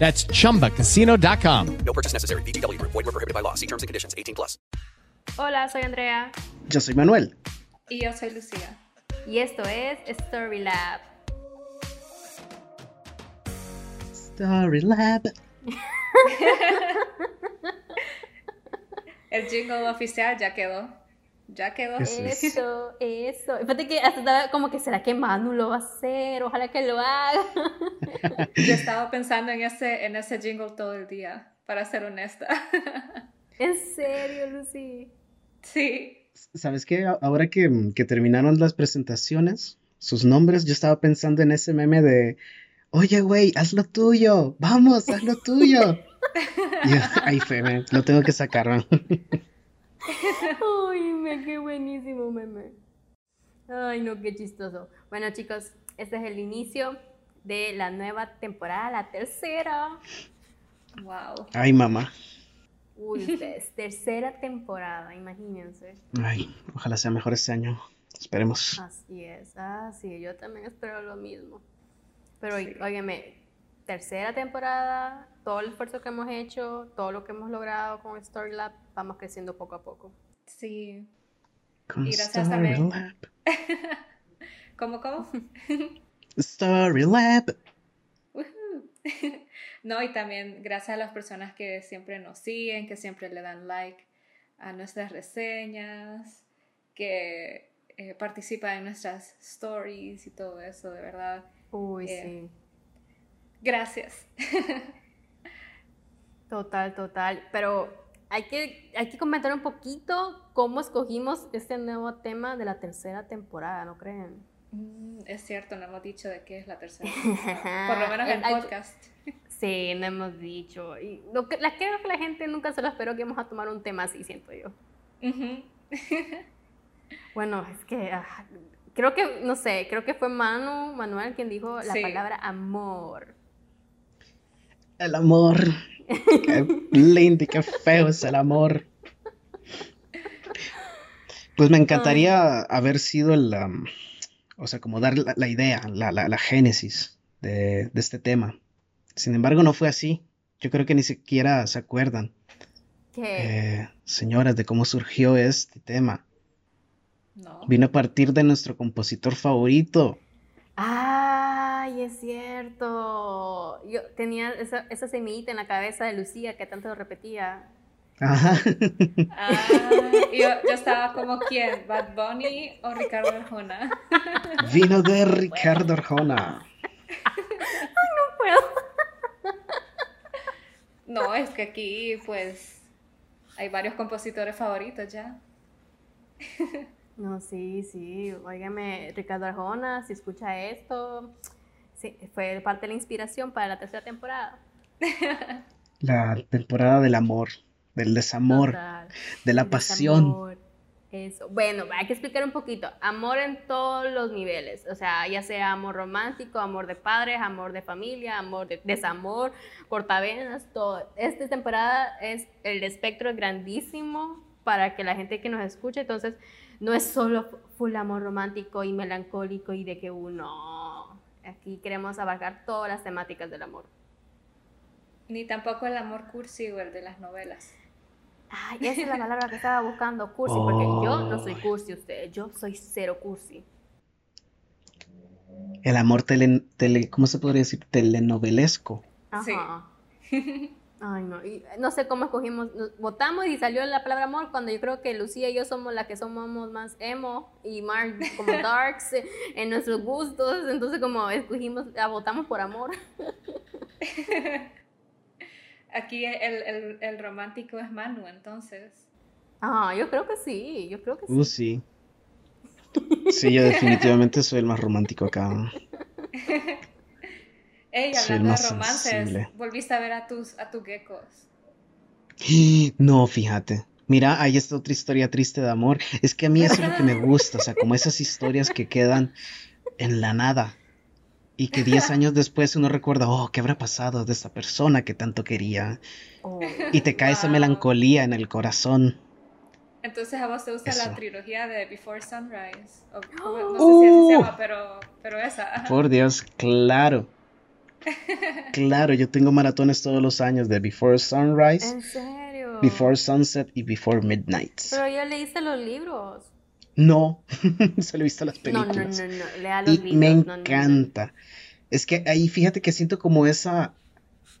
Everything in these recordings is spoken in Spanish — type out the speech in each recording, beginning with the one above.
That's chumbacasino.com. No purchase necessary. VGW Group. Void were prohibited by law. See terms and conditions. 18 plus. Hola, soy Andrea Yo soy Manuel. Y yo soy Lucía. y esto es Story Lab. Story Lab. El jingle oficial ya quedó. Ya quedó. Eso es. Eso, eso. Fíjate que hasta estaba como que será que Manu lo va a hacer, ojalá que lo haga. Yo estaba pensando en ese, en ese jingle todo el día, para ser honesta. En serio, Lucy. Sí. ¿Sabes qué? Ahora que, que terminaron las presentaciones, sus nombres, yo estaba pensando en ese meme de, oye, güey, haz lo tuyo, vamos, haz lo tuyo. Y ay, fue, me- lo tengo que sacar, ¿no? Ay, me qué buenísimo meme. Ay, no, qué chistoso. Bueno, chicos, este es el inicio de la nueva temporada, la tercera. Wow. Ay, mamá. Uy, ustedes, tercera temporada, imagínense. Ay, ojalá sea mejor este año. Esperemos. Así es, ah, sí, yo también espero lo mismo. Pero, óigame, tercera temporada, todo el esfuerzo que hemos hecho, todo lo que hemos logrado con Story Lab, vamos creciendo poco a poco. Sí. Con Y gracias Story también. Lab. ¿Cómo, cómo? Story Lab. Woohoo. No, y también gracias a las personas que siempre nos siguen, que siempre le dan like a nuestras reseñas, que eh, participan en nuestras stories y todo eso, de verdad. Uy, Eh, sí. Gracias. Total, total. Pero hay que, hay que comentar un poquito cómo escogimos este nuevo tema de la tercera temporada, ¿no creen? Mm, es cierto, no hemos dicho de qué es la tercera. temporada. Por lo menos en Ay, podcast. Sí, no hemos dicho. Y lo que, la, creo que la gente nunca se lo esperó que íbamos a tomar un tema así, siento yo. Bueno, es que ah, creo que, no sé, creo que fue Manu, Manuel quien dijo la Sí. palabra amor. El amor. Qué lindo y qué feo es el amor. Pues me encantaría haber sido el, o sea, como dar la, la idea, la, la, la génesis de, de este tema. Sin embargo, no fue así. Yo creo que ni siquiera se acuerdan, eh, señoras, de cómo surgió este tema. No. Vino a partir de nuestro compositor favorito. Ay, es cierto. Yo tenía esa, esa semillita en la cabeza de Lucía que tanto repetía. Ajá. Ah, y yo, yo estaba como, ¿quién? ¿Bad Bunny o Ricardo Arjona? Vino de Ricardo Arjona. No puedo. No, es que aquí, pues, hay varios compositores favoritos ya. No, sí, sí. Óigame, Ricardo Arjona, si escucha esto, sí, fue parte de la inspiración para la tercera temporada. La temporada del amor, del desamor, Total. de la pasión. desamor, Eso. Bueno, hay que explicar un poquito. Amor en todos los niveles. O sea, ya sea amor romántico, amor de padres, amor de familia, amor de desamor, cortavenas, todo. Esta temporada es el espectro es grandísimo para que la gente que nos escuche, entonces, no es solo full amor romántico y melancólico y de que uno, aquí queremos abarcar todas las temáticas del amor. Ni tampoco el amor cursi o el de las novelas. Ay, esa es la palabra que estaba buscando, cursi, porque yo no soy cursi, usted, yo soy cero cursi. El amor tele, tele ¿cómo se podría decir? Telenovelesco. Ajá. Ay, no, y no sé cómo escogimos, nos votamos y salió la palabra amor cuando yo creo que Lucía y yo somos las que somos más emo y Mark como darks en nuestros gustos, entonces como escogimos, la votamos por amor. Aquí el, el, el romántico es Manu, entonces. Ah, yo creo que sí, yo creo que sí. Uh, sí. Sí, yo definitivamente soy el más romántico acá. Ey, hablando de romances, sensible. volviste a ver a tus, a tus geckos. No, fíjate. Mira, hay esta otra historia triste de amor. Es que a mí eso es lo que me gusta, o sea, como esas historias que quedan en la nada y que 10 años después uno recuerda, oh, ¿qué habrá pasado de esa persona que tanto quería? Oh, Y te cae esa melancolía en el corazón. Entonces a vos te gusta Eso. la trilogía de Before Sunrise. O- no sé si así se llama, pero, pero esa. Por Dios, claro. Claro, yo tengo maratones todos los años de Before Sunrise, ¿En serio? Before Sunset y Before Midnight. Pero ya leíste los libros. No, solo he visto las No, no, no, películas. no, lea los Y libros. me no, no, no. encanta. Es que ahí fíjate que siento como esa,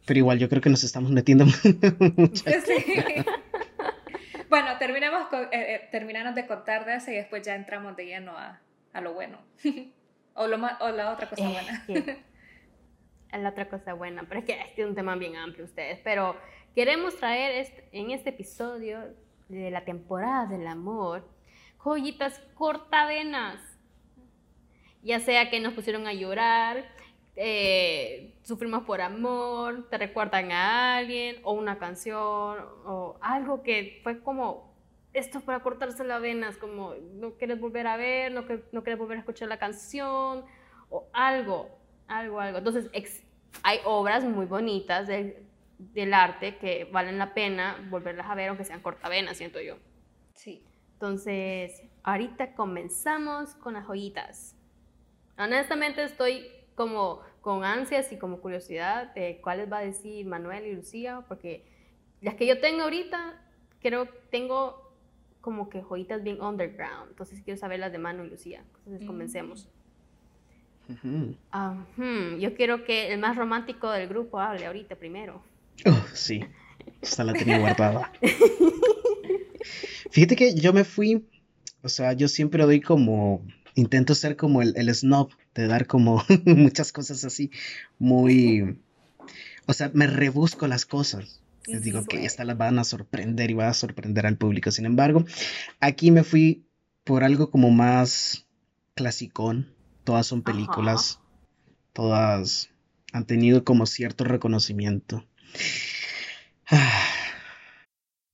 pero igual yo creo que nos estamos metiendo mucho. Sí. bueno, terminemos con, eh, eh, terminamos de contar de ese y después ya entramos de lleno a, a lo bueno. o, lo o la otra cosa Eh, buena. La otra cosa buena, pero es que este es un tema bien amplio ustedes, pero queremos traer este- en este episodio de la temporada del amor joyitas cortavenas, ya sea que nos pusieron a llorar, eh, sufrimos por amor, te recuerdan a alguien, o una canción, o algo que fue como esto es para cortarse las venas, como no quieres volver a ver, no, no quieres volver a escuchar la canción, o algo, algo, algo. Entonces, ex- hay obras muy bonitas de- del arte que valen la pena volverlas a ver, aunque sean cortavenas, siento yo. Sí. Entonces, ahorita comenzamos con las joyitas. Honestamente estoy como con ansias y como curiosidad de cuáles va a decir Manuel y Lucía, porque las que yo tengo ahorita, creo tengo como que joyitas bien underground. Entonces quiero saber las de Manu y Lucía. Entonces comencemos. Hmm, yo quiero que el más romántico del grupo hable ahorita primero. Oh, sí, esta la tenía guardada. Fíjate que yo me fui, o sea, yo siempre doy como, intento ser como el, el snob, de dar como muchas cosas así, muy, o sea, me rebusco las cosas. Les digo que suele. estas las van a sorprender y van a sorprender al público. Sin embargo, aquí me fui por algo como más clasicón. Todas son Ajá. películas, todas han tenido como cierto reconocimiento.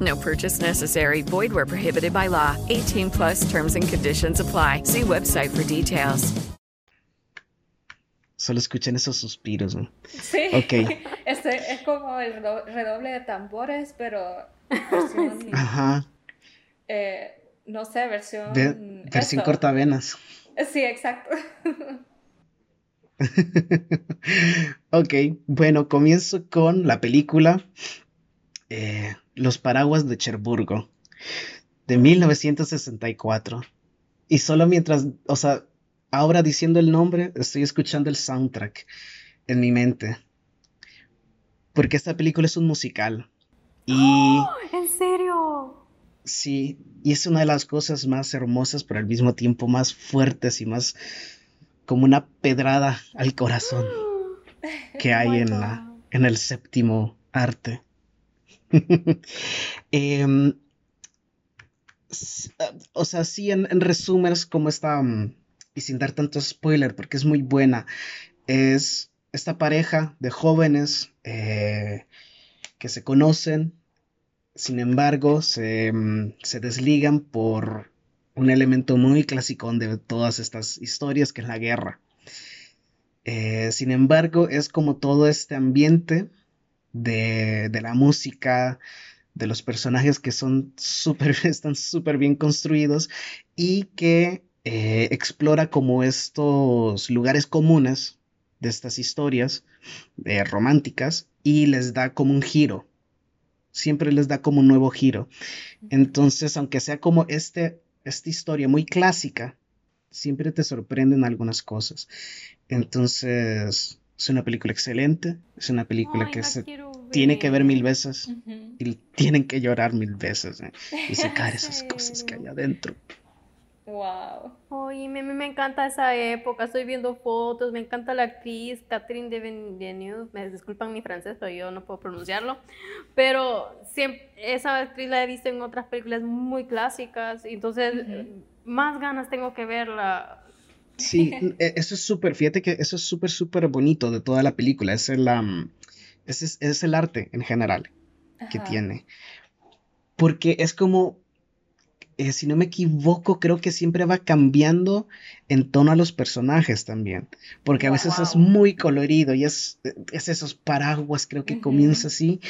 No purchase necessary. Void where prohibited by law. 18 plus terms and conditions apply. See website for details. Solo escuchan esos suspiros. ¿no? Sí. Ok. Este es como el redo- redoble de tambores, pero versión, Ajá. eh, no sé, versión... Ve- versión esto. cortavenas. Sí, exacto. ok, bueno, comienzo con la película eh, Los Paraguas de Cherburgo, de 1964. Y solo mientras, o sea, ahora diciendo el nombre, estoy escuchando el soundtrack en mi mente. Porque esta película es un musical. Y ¿En serio? sí, y es una de las cosas más hermosas, pero al mismo tiempo más fuertes y más como una pedrada al corazón que Oh hay en la, en el séptimo arte. Em, ah, o sea, sí, en, en resumen es como esta, mm, y sin dar tanto spoiler, porque es muy buena, es esta pareja de jóvenes eh, que se conocen, sin embargo, se, mm, se desligan por un elemento muy clásico de todas estas historias, que es la guerra. Eh, sin embargo, es como todo este ambiente de, de la música, de los personajes que son súper, están súper bien construidos y que eh, explora como estos lugares comunes de estas historias eh, románticas y les da como un giro. Siempre les da como un nuevo giro. Entonces, aunque sea como este, esta historia muy clásica, siempre te sorprenden algunas cosas. Entonces, es una película excelente, es una película Ay, que se quiero tiene que ver mil veces Ujú. y tienen que llorar mil veces ¿eh? y sacar esas ¿En cosas que hay adentro. Wow. Oye, me, me- me encanta esa época, estoy viendo fotos, me encanta la actriz Catherine Deneuve, me disculpan mi francés, pero yo no puedo pronunciarlo, pero siempre, esa actriz la he visto en otras películas muy clásicas, entonces eh, más ganas tengo que verla. Sí, e- eso es súper, fíjate que eso es súper, súper bonito de toda la película, es el, am, ese es, es el arte en general que tiene. Porque es como, eh, si no me equivoco, creo que siempre va cambiando en tono a los personajes también. Porque a veces es muy colorido y es, es esos paraguas, creo que comienza así,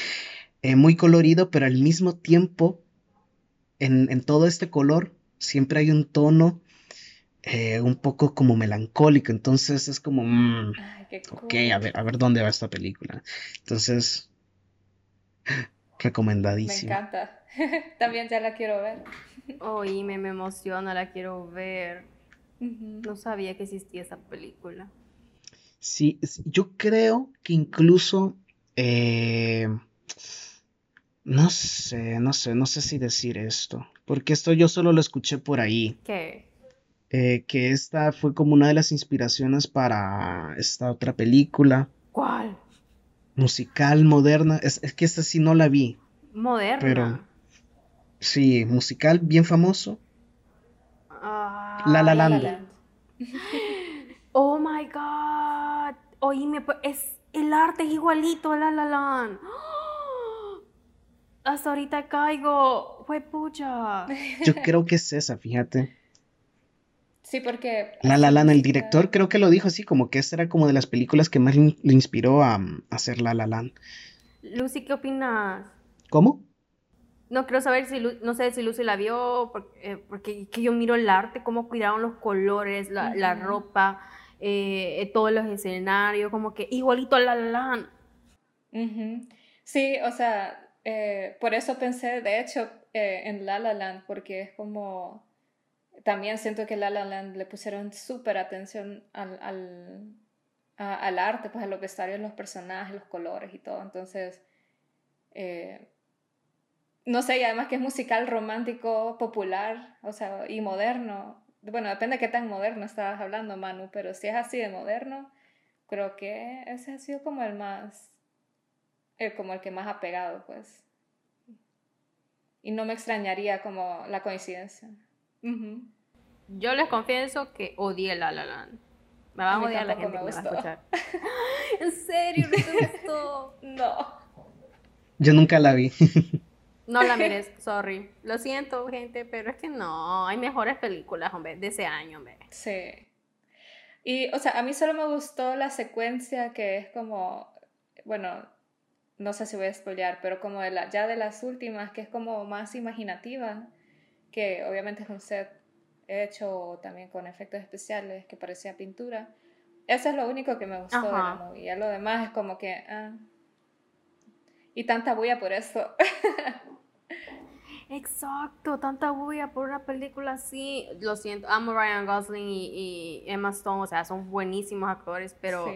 eh, muy colorido, pero al mismo tiempo, en, en todo este color, siempre hay un tono eh, un poco como melancólico. Entonces es como, mm, Ay, qué ok, a ver, a ver dónde va esta película. Entonces, Me recomendadísimo. encanta. También ya la quiero ver. Oye, me, me emociona, la quiero ver. No sabía que existía esa película. Sí, yo creo que incluso, eh, no sé, no sé, no sé si decir esto, porque esto yo solo lo escuché por ahí, ¿Qué? Eh, que esta fue como una de las inspiraciones para esta otra película ¿Cuál? musical moderna, es, es que esta sí no la vi, Moderna. Pero- sí, musical bien famoso, Ah, La La La La Land. Land. Oh my God. Oíme, es el arte es igualito a La La Land. ¡Ah! Hasta ahorita caigo. Fue pucha. yo creo que es esa, fíjate. Sí, porque... La La Land, el director creo que lo dijo así, como que esta era como de las películas que más le inspiró a, a hacer La La Land. Lucy, ¿qué opinas? ¿Cómo? No quiero saber si, Lu- no sé si Lucy la vio, porque, eh, porque que yo miro el arte, cómo cuidaron los colores, la, la ropa, eh, eh, todos los escenarios, como que igualito a La La Land. Sí, o sea, eh, por eso pensé, de hecho, eh, en La La Land, porque es como, también siento que La La Land le pusieron súper atención al, al, a- al arte, pues a los vestuarios, los personajes, los colores y todo, entonces, eh, no sé, y además que es musical romántico, popular, o sea, y moderno. Bueno, depende de qué tan moderno estabas hablando, Manu, pero si es así de moderno, creo que ese ha sido como el más, el, como el que más ha pegado, pues. Y no me extrañaría como la coincidencia. Yo les confieso que odié La La Land. Me va A odiar la gente que me va a escuchar. ¿En serio? ¿No te gustó? No. Yo nunca la vi. No la mires, sorry. Lo siento, gente, pero es que no. Hay mejores películas, hombre, de ese año, hombre. Sí. Y, o sea, a mí solo me gustó la secuencia que es como, bueno, no sé si voy a spoilear, pero como de la, ya de las últimas, que es como más imaginativa, que obviamente es un set hecho también con efectos especiales que parecía pintura. Eso es lo único que me gustó de la movie. Lo demás es como que... Ah. Y tanta bulla por eso. Exacto, tanta bulla por una película así. Lo siento, amo Ryan Gosling y, Emma Stone, o sea, son buenísimos actores, pero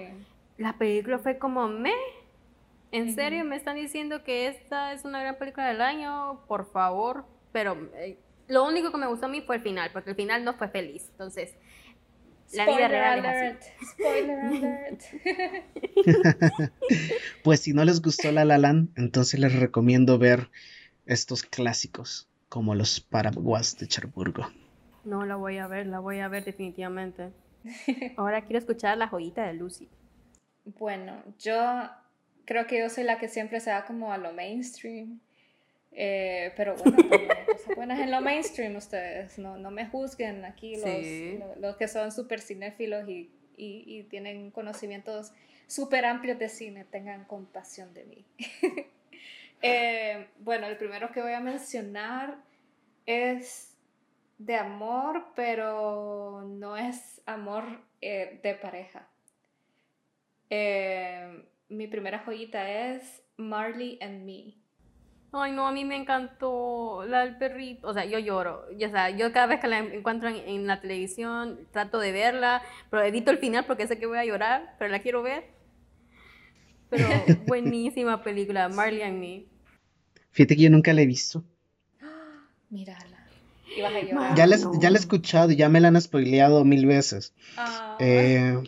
la película fue como me. ¿En serio me están diciendo que esta es una gran película del año? Por favor. Pero eh, lo único que me gustó a mí fue el final, porque el final no fue feliz. Entonces, la vida real es así. Spoiler alert. pues si no les gustó La La Land, entonces les recomiendo ver estos clásicos como los paraguas de Cherburgo. No, la voy a ver, la voy a ver definitivamente. Ahora quiero escuchar la joyita de Lucy. Bueno, yo creo que yo soy la que siempre se va como a lo mainstream. Eh, pero bueno, cosas buenas en lo mainstream ustedes, no, no me juzguen aquí los, los, que son súper cinéfilos y, y, y, tienen conocimientos súper amplios de cine, tengan compasión de mí. Eh, bueno, el primero que voy a mencionar es de amor, pero no es amor eh, de pareja. Mi primera joyita es Marley and Me. Ay, no, a mí me encantó la del perrito. O sea, yo lloro. Ya o sea, yo cada vez que la encuentro en, la televisión trato de verla, pero evito el final porque sé que voy a llorar, pero la quiero ver. Pero buenísima película, Marley and Me. Fíjate que yo nunca la he visto. Mírala. Ya la, ya he escuchado, ya me la han spoileado mil veces. Ah. Eh,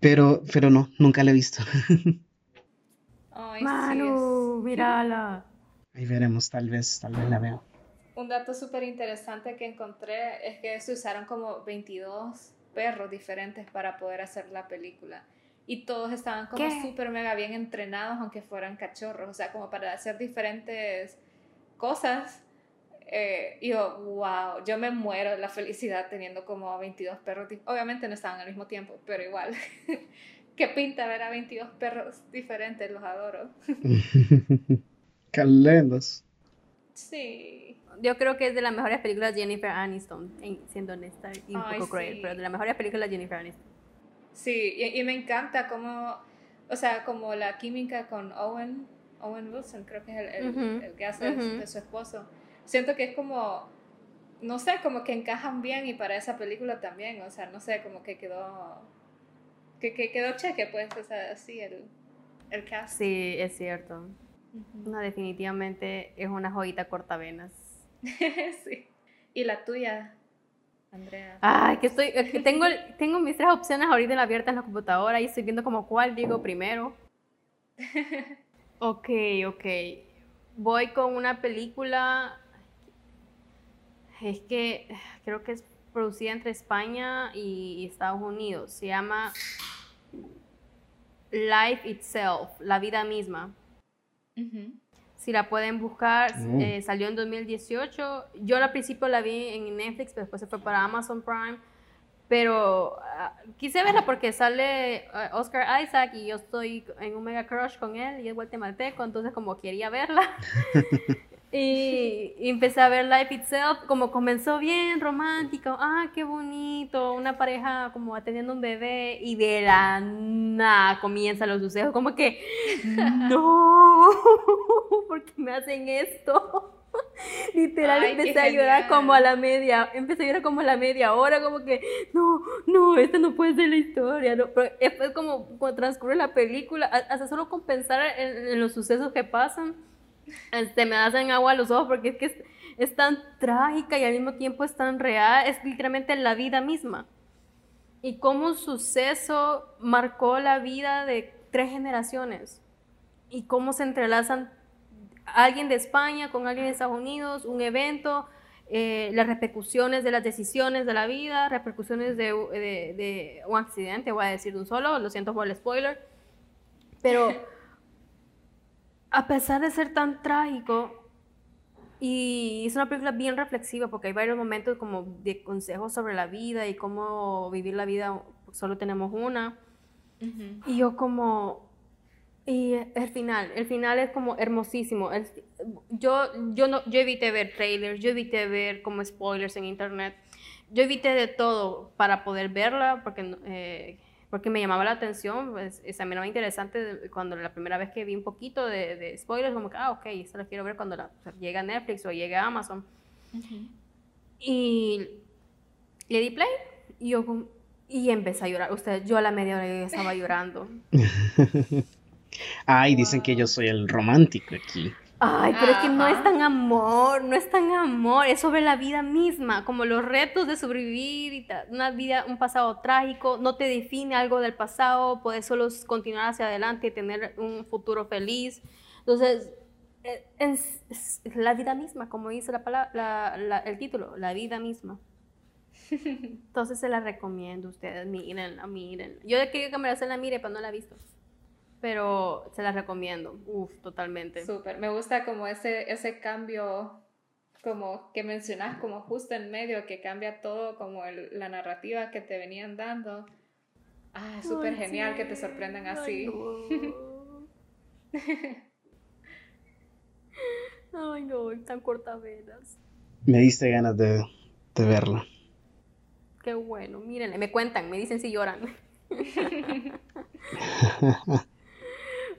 pero, pero no, nunca la he visto. Ay, Manu, mírala. Ahí veremos, tal vez, tal vez la veo. Un dato súper interesante que encontré es que se usaron como 22 perros diferentes para poder hacer la película y todos estaban como súper mega bien entrenados, aunque fueran cachorros, o sea, como para hacer diferentes cosas. Eh, y yo, wow, yo me muero de la felicidad teniendo como 22 perros. Obviamente no estaban al mismo tiempo, pero igual. Qué pinta ver a 22 perros diferentes, los adoro. Calendas. Sí. Yo creo que es de las mejores películas de Jennifer Aniston, siendo honesta y un poco cruel, pero de las mejores películas de Jennifer Aniston. Sí, y, me encanta cómo, o sea, como la química con Owen, Owen Wilson, creo que es el, el, que hace de su esposo. Siento que es como, no sé, como que encajan bien y para esa película también, o sea, no sé, como que quedó, que, que quedó cheque, pues, o sea, así el, el cast. Sí, es cierto. No, definitivamente es una joyita cortavenas. sí. ¿Y la tuya? Andrea. Ay, que estoy, tengo, tengo mis tres opciones ahorita abiertas en la computadora y estoy viendo como cuál digo primero. Ok, ok. Voy con una película, es que creo que es producida entre España y Estados Unidos. Se llama Life Itself, la vida misma. Si la pueden buscar, mm. eh, salió en 2018. Yo al principio la vi en Netflix, pero después se fue para Amazon Prime. Pero ah, quise verla porque sale ah, Oscar Isaac y yo estoy en un mega crush con él y es guatemalteco, entonces como quería verla. Y, empecé a ver Life Itself, como comenzó bien romántico, ah, qué bonito, una pareja como atendiendo un bebé y de la nada comienzan los sucesos, como que, no, ¿por qué me hacen esto? Literal empecé a llorar como a la media, empecé a llorar como a la media hora, como que, no, no, esta no puede ser la historia, no. pero después como cuando transcurre la película, hasta solo con pensar en los sucesos que pasan, este, me hacen agua a los ojos porque es que es, tan trágica y al mismo tiempo es tan real, es literalmente la vida misma. Y cómo un suceso marcó la vida de tres generaciones y cómo se entrelazan alguien de España con alguien de Estados Unidos, un evento, eh, las repercusiones de las decisiones de la vida, repercusiones de, de, de, un accidente, voy a decir de un solo, lo siento por el spoiler, pero a pesar de ser tan trágico, Y es una película bien reflexiva porque hay varios momentos como de consejos sobre la vida y cómo vivir la vida, solo tenemos una. Y yo como, y el final, el final es como hermosísimo. yo, yo, no, yo evité ver trailers, yo evité ver como spoilers en internet. Yo evité de todo para poder verla porque, eh, porque me llamaba la atención. Pues, es, a mí era interesante cuando la primera vez que vi un poquito de, de spoilers, como que, ah, ok, esto lo quiero ver cuando la, llegue a Netflix o llegue a Amazon. Y le di play y yo y empecé a llorar. Usted, yo a la media hora estaba llorando. Ay, dicen que yo soy el romántico aquí. Ay, pero es que no es tan amor, no es tan amor, es sobre la vida misma, como los retos de sobrevivir y una vida, un pasado trágico, no te define algo del pasado, puedes solo continuar hacia adelante y tener un futuro feliz. Entonces, es, la vida misma, como dice la palabra, el título, la vida misma. Entonces se la recomiendo a ustedes, mírenla, miren. Yo quería que me la mire, pero no la he visto pero se las recomiendo. Uf, totalmente. Súper, me gusta como ese, ese cambio como que mencionas como justo en medio, que cambia todo como la narrativa que te venían dando. Ah, súper genial que te sorprendan así. Ay, no, tan cortavenas. Me diste ganas de, de verla. Qué bueno, mírenle, me cuentan, me dicen si lloran.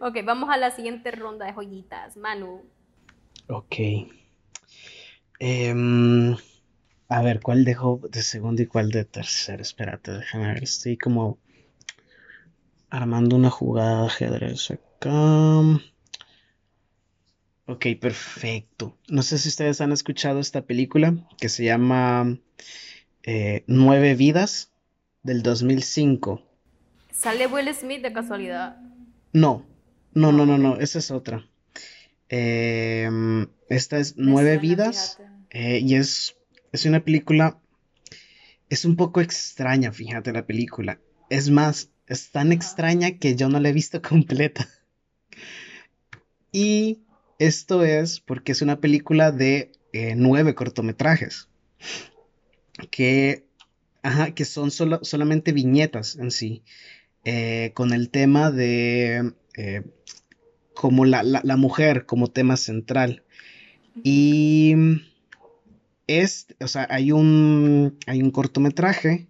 Ok, vamos a la siguiente ronda de joyitas. Manu. Ok. Em, a ver, ¿cuál dejo de segundo y cuál de tercero? Espérate, déjame ver. Estoy como armando una jugada de ajedrez acá. Ok, perfecto. No sé si ustedes han escuchado esta película que se llama eh, Nueve Vidas del 2005. ¿Sale Will Smith de casualidad? No, no, no, no, no, esa es otra. Em, esta es Nueve Vidas eh, y es, es una película, es un poco extraña, fíjate la película. Es más, es tan extraña que yo no la he visto completa. Y esto es porque es una película de eh, nueve cortometrajes que, ajá, que son solamente viñetas en sí, eh, con el tema de eh, como la, mujer como tema central. Y es, o sea, hay un, hay un cortometraje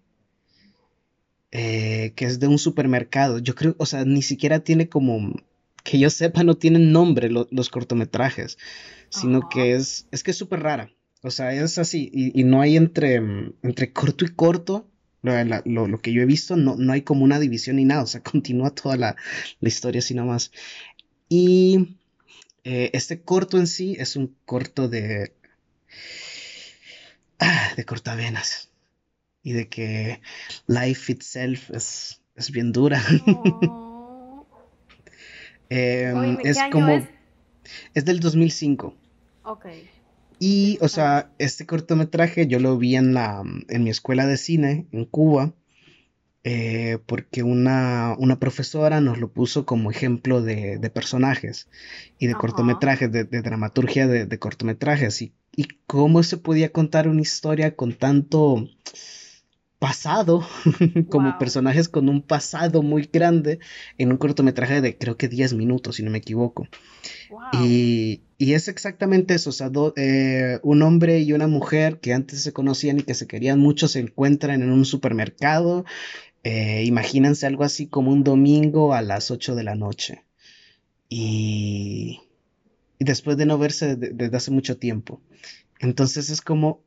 eh, que es de un supermercado. Yo creo, o sea, ni siquiera tiene como, que yo sepa, no tienen nombre los cortometrajes, sino que es, es que es súper rara. O sea, es así, y, no hay entre, entre corto y corto, lo, que yo he visto, no, no, hay como una división ni nada, o sea, continúa toda la, historia así nomás. Y eh, este corto en sí es un corto de... Ah, de cortavenas. Y de que life itself es, es bien dura. Em, es como... Es? es del 2005. Ok. Y, o sea, este cortometraje yo lo vi en, la, en mi escuela de cine en Cuba, eh, porque una, una, profesora nos lo puso como ejemplo de, de personajes y de cortometrajes, de, de dramaturgia de, de cortometrajes, y, y, cómo se podía contar una historia con tanto pasado, como personajes con un pasado muy grande en un cortometraje de creo que 10 minutos, si no me equivoco. Y, y, es exactamente eso, o sea, eh, un hombre y una mujer que antes se conocían y que se querían mucho se encuentran en un supermercado. Eh, imagínense algo así como un domingo a las 8 de la noche. Y, y después de no verse desde hace mucho tiempo. Entonces es como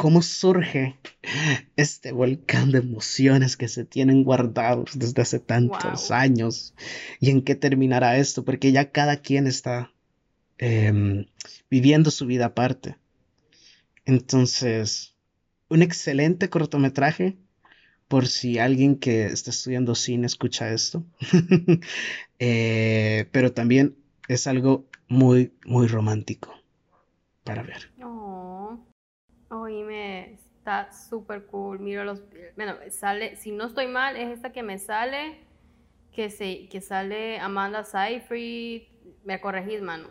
cómo surge este volcán de emociones que se tienen guardados desde hace tantos años y en qué terminará esto, porque ya cada quien está em, viviendo su vida aparte. Entonces, un excelente cortometraje por si alguien que está estudiando cine escucha esto, eh, pero también es algo muy, muy romántico para ver. Oíme, está súper cool. Miro los. Bueno, sale. Si no estoy mal, es esta que me sale. Que, se, que sale Amanda Seyfried. Me corregís, mano.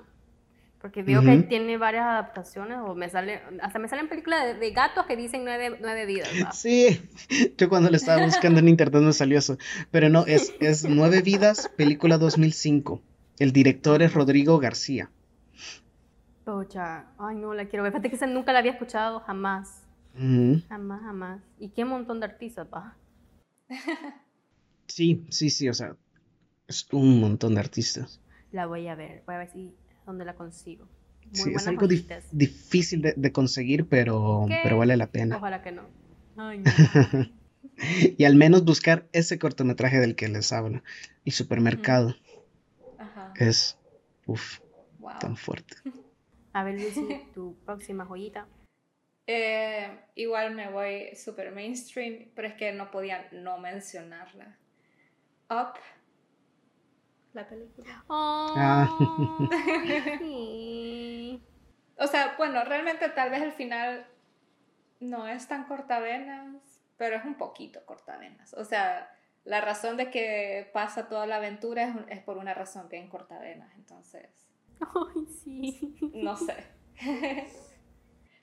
Porque veo que tiene varias adaptaciones, o me sale, hasta me salen películas de, de gatos que dicen nueve, nueve vidas. Sí, yo cuando lo estaba buscando en internet me salió eso. Pero no, es, es Nueve Vidas, película 2005. El director es Rodrigo García. Pucha, ay no, la quiero ver. Fíjate que esa nunca la había escuchado, jamás. Jamás, jamás. Y qué montón de artistas, va. Sí, sí, sí, o sea, es un montón de artistas. La voy a ver, voy a ver si dónde la consigo. Muy Sí, es algo dif- difícil de, de conseguir, pero, ¿Qué? pero vale la pena. Ojalá que no. Ay, no. Y al menos buscar ese cortometraje del que les hablo. Y Supermercado Ajá. es, uff, Wow. tan fuerte. A ver, Lucy, tu próxima joyita. Eh, igual me voy super mainstream, pero es que no podía no mencionarla. Up, la película. Ah. Sí. O sea, bueno, realmente tal vez el final no es tan cortavenas, pero es un poquito cortavenas. O sea, la razón de que pasa toda la aventura es, es por una razón bien cortavenas, entonces, Ay, sí. no sé.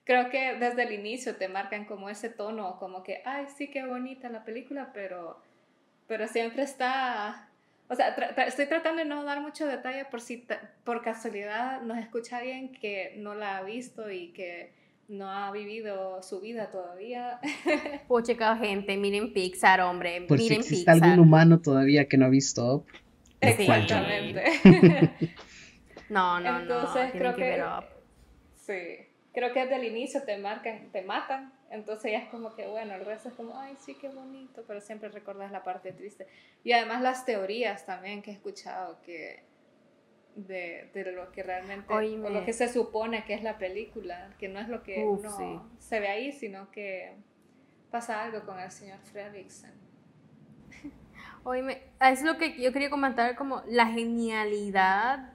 Creo que desde el inicio te marcan como ese tono, como que, ay, sí, qué bonita la película, pero, pero siempre está... O sea, tra- tra- estoy tratando de no dar mucho detalle por si por casualidad nos escucha alguien que no la ha visto y que no ha vivido su vida todavía. Pucha, gente, miren Pixar, hombre. Por si miren existe Pixar. algún humano todavía que no ha visto Up, Exactamente. No, no, Entonces no. creo que que... Sí, creo que desde el inicio te marcan, te matan, entonces ya es como que, bueno, el resto es como, ay, sí, qué bonito, pero siempre recuerdas la parte triste. Y además las teorías también que he escuchado que de, de lo que realmente, Oíme. o lo que se supone que es la película, que no es lo que Uf, uno sí. se ve ahí, sino que pasa algo con el señor Fredrickson. Oíme, es lo que yo quería comentar, como la genialidad,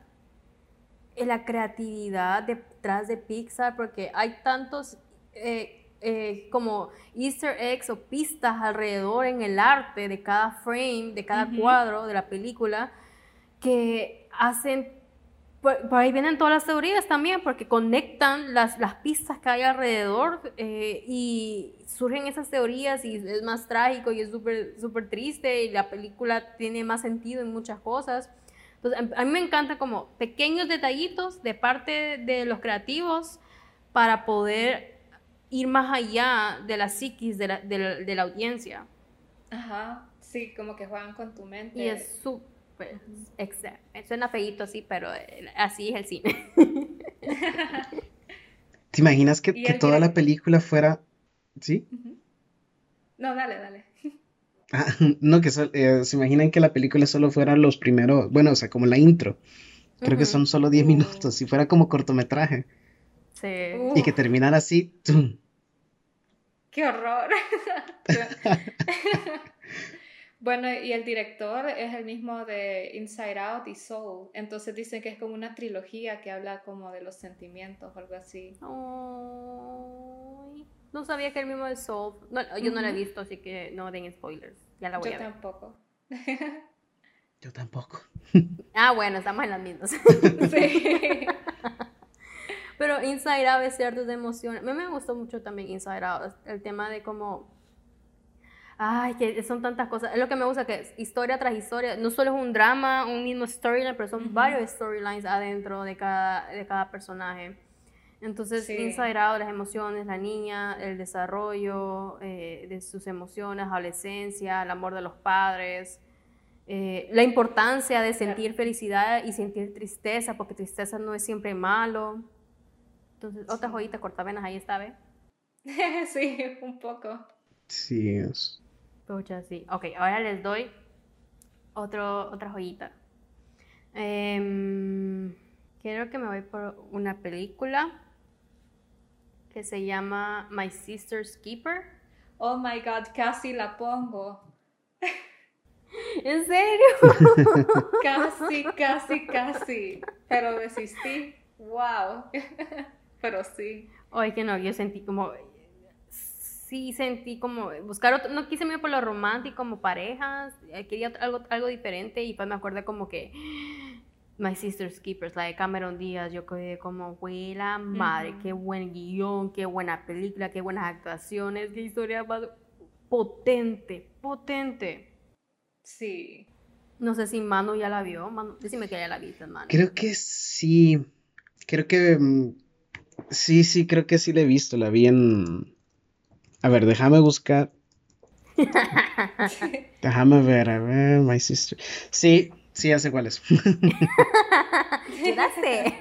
eh, la creatividad detrás de Pixar, porque hay tantos eh, eh, como easter eggs o pistas alrededor en el arte de cada frame, de cada Ujú. cuadro de la película, que hacen, por, por ahí vienen todas las teorías también, porque conectan las, las pistas que hay alrededor eh, y surgen esas teorías y es más trágico y es súper súper triste y la película tiene más sentido en muchas cosas. Entonces, a- a mí me encanta como pequeños detallitos de parte de los creativos para poder ir más allá de la psiquis de la, de la- de la audiencia. Ajá, sí, como que juegan con tu mente. Y es súper, exa- suena feíto así, pero eh, así es el cine. ¿Te imaginas que, que toda la película fuera... ¿Sí? No, dale, dale. Ah, no, que sol- eh, se imaginan que la película solo fuera los primeros, bueno, o sea, como la intro. Creo que son solo 10 minutos, si fuera como cortometraje. Sí. Uh. Y que terminara así, ¡tum! ¡Qué horror! bueno, y el director es el mismo de Inside Out y Soul. Entonces dicen que es como una trilogía que habla como de los sentimientos o algo así. Ay, no sabía que el mismo de Soul. No, yo no la he visto, así que no den spoilers. Ya la voy Yo a ver. tampoco. Yo tampoco. Ah, bueno, estamos en las mismas. sí. Pero Inside Out es cierto de emociones. A mí me gustó mucho también Inside Out. El tema de cómo. Ay, que son tantas cosas. Es lo que me gusta, que es historia tras historia. No solo es un drama, un mismo storyline, pero son varios storylines adentro de cada, de cada personaje. Entonces, Sí. Inside Out, las emociones, la niña, el desarrollo eh, de sus emociones, adolescencia, el amor de los padres, eh, la importancia de sentir felicidad y sentir tristeza, porque tristeza no es siempre malo. Entonces, otra joyita cortavenas, ahí está, ¿ve? sí, un poco. Sí, es- Pucha, sí. Ok, ahora les doy otro, otra joyita. Em, quiero que me voy por una película que se llama My Sister's Keeper. Oh my god, casi la pongo. ¿En serio? Casi, casi, casi. Pero desistí. Wow. Pero sí. Oye, que no, yo sentí como. Sí, sentí como. Buscar otro. No quise irme por lo romántico, como parejas. eh, Quería algo, algo diferente y pues me acuerdo como que. My Sister's Keepers, la de Cameron Díaz, yo quedé como, güey, la madre, qué buen guion, qué buena película, qué buenas actuaciones, qué historia más potente, potente. Sí. No sé si Manu ya la vio, Manu, decime que ya la viste, Manu. Creo que sí. Creo que. Sí, sí, creo que sí la he visto. La vi en. A ver, déjame buscar. Déjame ver, a ver, My Sister. Sí, sí, ya sé cuál es. Yo la sé.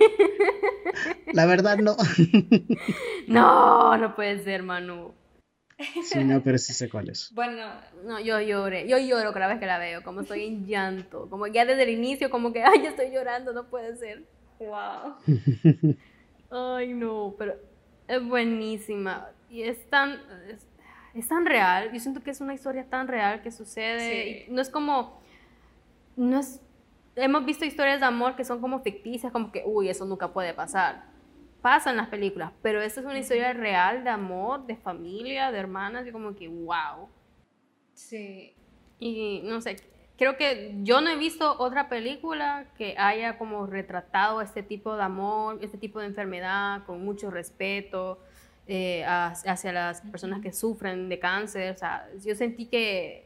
La verdad, no. No, no puede ser, Manu. Sí, no, pero sí sé cuál es. Bueno, No, yo lloré, yo lloro cada vez que la veo, como estoy en llanto, como ya desde el inicio, como que, ay, ya estoy llorando, no puede ser. wow. Ay, no, pero es buenísima. Y es tan, es, es tan real. Yo siento que es una historia tan real que sucede. Sí. y no es como, no es, hemos visto historias de amor que son como ficticias, como que, uy, eso nunca puede pasar. Pasa en las películas, pero esta es una historia real de amor, de familia, de hermanas, y como que, wow. Sí. Y no sé, creo que yo no he visto otra película que haya como retratado este tipo de amor, este tipo de enfermedad con mucho respeto eh, hacia las personas que sufren de cáncer. O sea, yo sentí que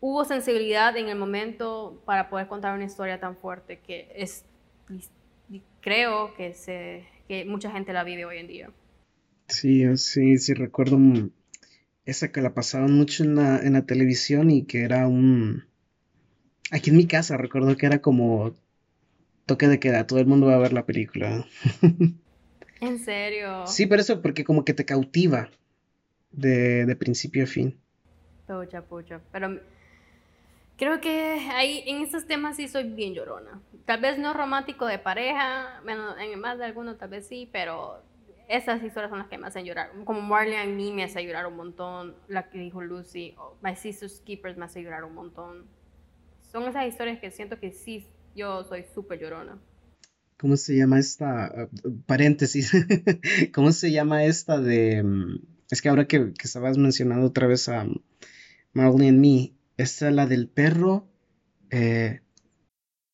hubo sensibilidad en el momento para poder contar una historia tan fuerte que es, creo que, se, que mucha gente la vive hoy en día. Sí, sí, sí, recuerdo esa que la pasaban mucho en la, en la televisión y que era un... Aquí en mi casa recuerdo que era como toque de queda, todo el mundo va a ver la película. En serio. Sí, pero eso porque como que te cautiva de, de principio a fin. Pucha, pucha. Pero creo que ahí en estos temas sí soy bien llorona. Tal vez no romántico de pareja, bueno, en más de algunos tal vez sí, pero esas historias son las que me hacen llorar. Como Marley and Me me hace llorar un montón, la que dijo Lucy, o My Sister's Keepers me hace llorar un montón. Son esas historias que siento que sí, yo soy súper llorona. ¿Cómo se llama esta? ah, paréntesis. ¿Cómo se llama esta de... mm, Es que ahora que, que estabas mencionando otra vez a mm, Marley and Me, esta la del perro. eh,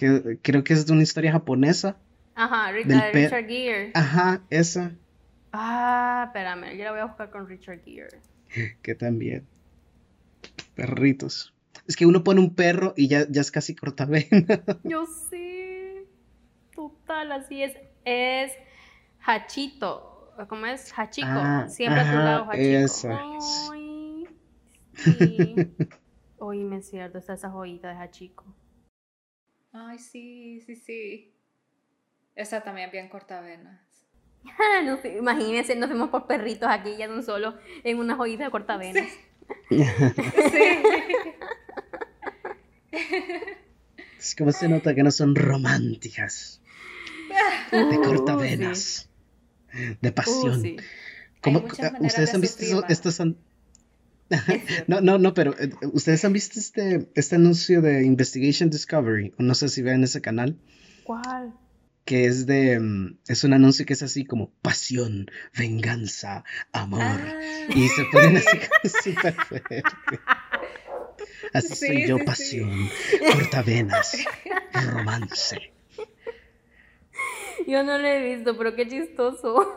Que creo que es de una historia japonesa. Ajá, Ri- Del la de per- Richard Gere. Ajá, esa. Ah, espérame, yo la voy a buscar con Richard Gere. Que también. Perritos. Es que uno pone un perro y ya, ya es casi cortavena. Yo sé. Total, así es. Es Hachito. ¿Cómo es? Hachico. Ah, Siempre a tu lado, Hachico. esa. Ay, sí. Oíme, es cierto, está esa joyita de Hachiko. Ay, sí, sí, sí. Esa también bien cortavenas. No sé, imagínense, nos vemos por perritos aquí ya de un solo en una joyita de cortavenas. Sí. Es como se nota que no son románticas. De Uh, cortavenas. De Uh, pasión. sí. ¿Cómo- muchas ah, ¿Ustedes de han visto estos an- No, no, no, pero eh, ¿ustedes han visto este, este anuncio de Investigation Discovery? O no sé si ven ese canal, ¿Cuál? que es de, mm, es un anuncio que es así como pasión, venganza, amor. Ah. Y se ponen así como súper fuerte. Así Sí, soy yo, sí, sí. pasión, cortavenas, romance. Yo no lo he visto, pero qué chistoso.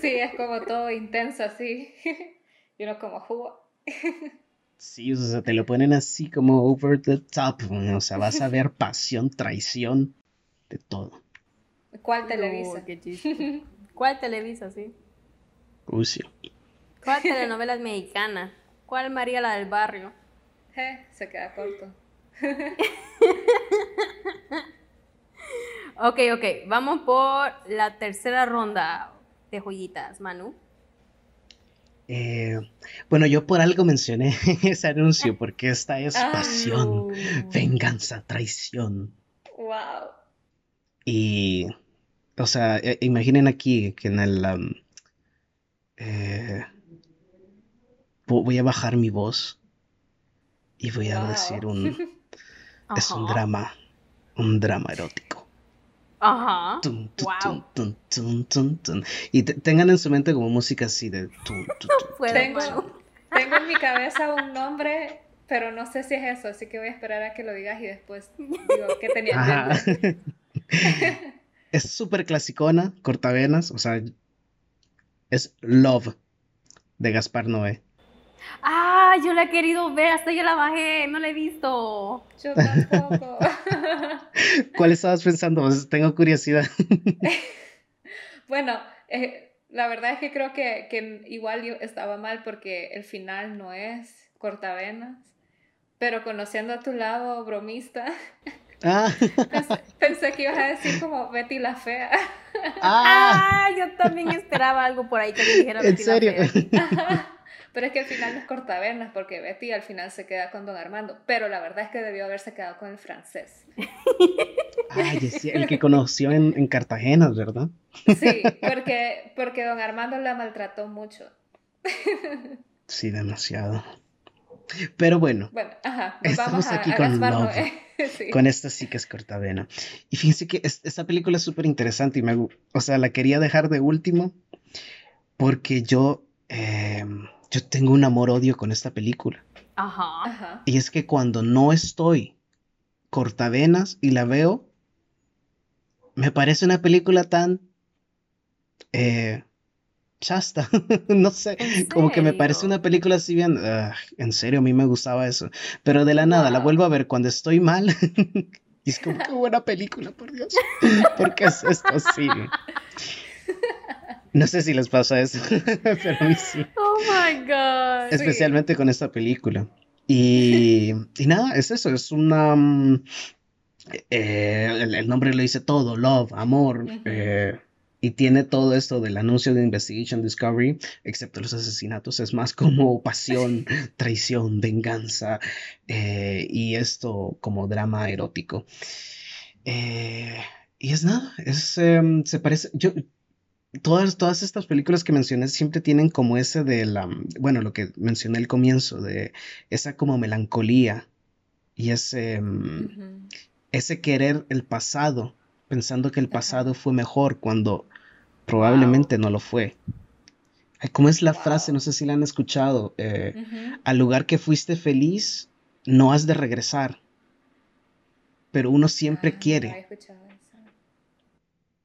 Sí, es como todo intenso así. Y uno como jugo. Sí, o sea, te lo ponen así como over the top, o sea, vas a ver pasión, traición, de todo. ¿Cuál Televisa? ¿Cuál Televisa, sí? ¿Cuál telenovelas mexicana? ¿Cuál María la del barrio? Se queda corto. Ok, ok, vamos por la tercera ronda de joyitas, Manu. Eh, bueno, yo por algo mencioné ese anuncio, porque esta es Ah, pasión, no. venganza, traición. Wow. Y, o sea, eh, imaginen aquí que en el... eh, vo- voy a bajar mi voz y voy a Wow. decir un... Es un drama, un drama erótico. Ajá. Wow. Y te- tengan en su mente como música así de... Tengo, tengo en mi cabeza un nombre, pero no sé si es eso, así que voy a esperar a que lo digas y después digo que tenía en Ajá. mente. Es súper clasicona, cortavenas, o sea, es Love de Gaspar Noé. Ah, yo la he querido ver, hasta yo la bajé, no la he visto. Yo tampoco. ¿Cuál estabas pensando? Pues tengo curiosidad. Bueno, eh, la verdad es que creo que, que igual yo estaba mal porque el final no es cortavenas, pero conociendo a tu lado bromista, Ah, pensé, pensé que ibas a decir como Betty la fea. ah, Ah, yo también esperaba algo por ahí que le dijera ¿en Betty la serio? Fea. Pero es que al final no es cortavenas porque Betty al final se queda con Don Armando, pero la verdad es que debió haberse quedado con el francés. Ay, cier- el que conoció en, en Cartagena, ¿verdad? Sí, porque, porque Don Armando la maltrató mucho. Sí, demasiado. Pero bueno, Bueno, ajá, Estamos vamos a, aquí a con Love. Noé. Sí. con esta sí que es cortavena. Y fíjense que es- esta película es súper interesante y me, o sea, la quería dejar de último porque yo, eh, yo tengo un amor-odio con esta película. Ajá. Ajá. Y es que cuando no estoy cortavenas y la veo, me parece una película tan eh, chasta. No sé, ¿En como que me parece una película así bien. ah, en serio, a mí me gustaba eso. Pero de la nada la vuelvo a ver cuando estoy mal. Y es como, qué buena película, por Dios. ¿Por qué es esto así? No sé si les pasa eso, pero a mí sí. Oh my God. Especialmente con esta película. Y, y nada, es eso, es una... mm, eh, el, el nombre lo dice todo, love, amor, eh, y tiene todo esto del anuncio de Investigation Discovery, excepto los asesinatos, es más como pasión, traición, venganza, eh, y esto como drama erótico. Eh, y es nada, es, em, se parece, yo, todas, todas estas películas que mencioné siempre tienen como ese de la, bueno, lo que mencioné al comienzo, de esa como melancolía y ese, mm, ese querer el pasado, pensando que el pasado fue mejor cuando probablemente no lo fue. ¿Cómo es la frase? No sé si la han escuchado. eh, al lugar que fuiste feliz, no has de regresar. Pero uno siempre Ah, quiere.